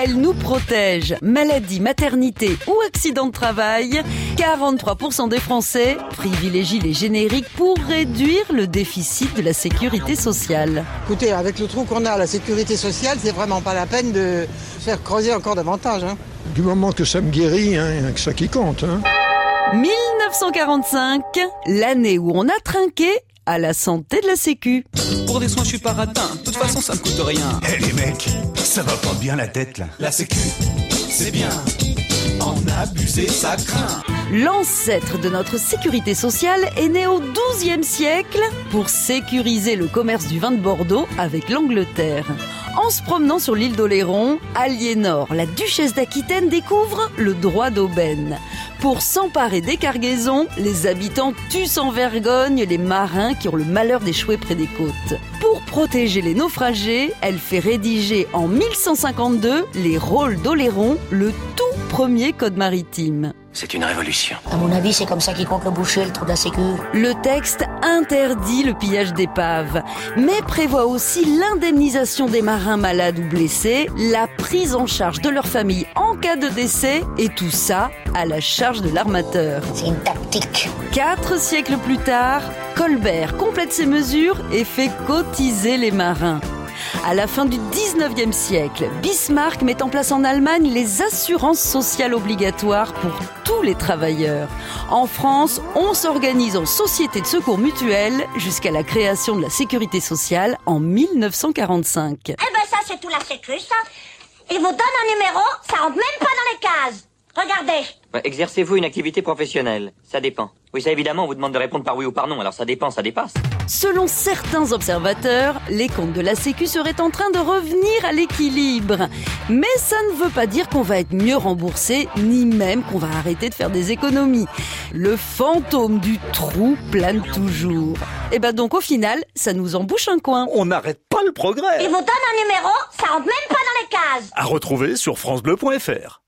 Elle nous protège. Maladie, maternité ou accident de travail, 43% des Français privilégient les génériques pour réduire le déficit de la sécurité sociale. Écoutez, avec le trou qu'on a à la sécurité sociale, c'est vraiment pas la peine de faire creuser encore davantage. Hein. Du moment que ça me guérit, hein, que ça qui compte. Hein. 1945, l'année où on a trinqué à la santé de la Sécu. Pour des soins, je suis pas ratin. De toute façon, ça me coûte rien. Eh les mecs, ça va pas bien la tête là. La Sécu, c'est bien. En abuser, ça craint. L'ancêtre de notre sécurité sociale est né au XIIe siècle pour sécuriser le commerce du vin de Bordeaux avec l'Angleterre. En se promenant sur l'île d'Oléron, Aliénor, la duchesse d'Aquitaine, découvre le droit d'aubaine. Pour s'emparer des cargaisons, les habitants tuent sans vergogne les marins qui ont le malheur d'échouer près des côtes. Pour protéger les naufragés, elle fait rédiger en 1152 les rôles d'Oléron, le tout premier code maritime. C'est une révolution. À mon avis, c'est comme ça qu'il compte le boucher, le trou de la sécu. Le texte interdit le pillage d'épaves, mais prévoit aussi l'indemnisation des marins malades ou blessés, la prise en charge de leur famille en cas de décès, et tout ça à la charge de l'armateur. C'est une tactique. Quatre siècles plus tard, Colbert complète ses mesures et fait cotiser les marins. À la fin du 19e siècle, Bismarck met en place en Allemagne les assurances sociales obligatoires pour tous les travailleurs. En France, on s'organise en société de secours mutuelle jusqu'à la création de la sécurité sociale en 1945. Eh ben ça c'est tout la sécu ça. Il vous donne un numéro, ça rentre même pas dans les cases. Regardez. Exercez-vous une activité professionnelle Ça dépend. Oui, ça évidemment, on vous demande de répondre par oui ou par non, alors ça dépend, ça dépasse. Selon certains observateurs, les comptes de la Sécu seraient en train de revenir à l'équilibre. Mais ça ne veut pas dire qu'on va être mieux remboursé, ni même qu'on va arrêter de faire des économies. Le fantôme du trou plane toujours. Et ben donc au final, ça nous embouche un coin. On n'arrête pas le progrès. Il vous donne un numéro, ça rentre même pas dans les cases. À retrouver sur francebleu.fr.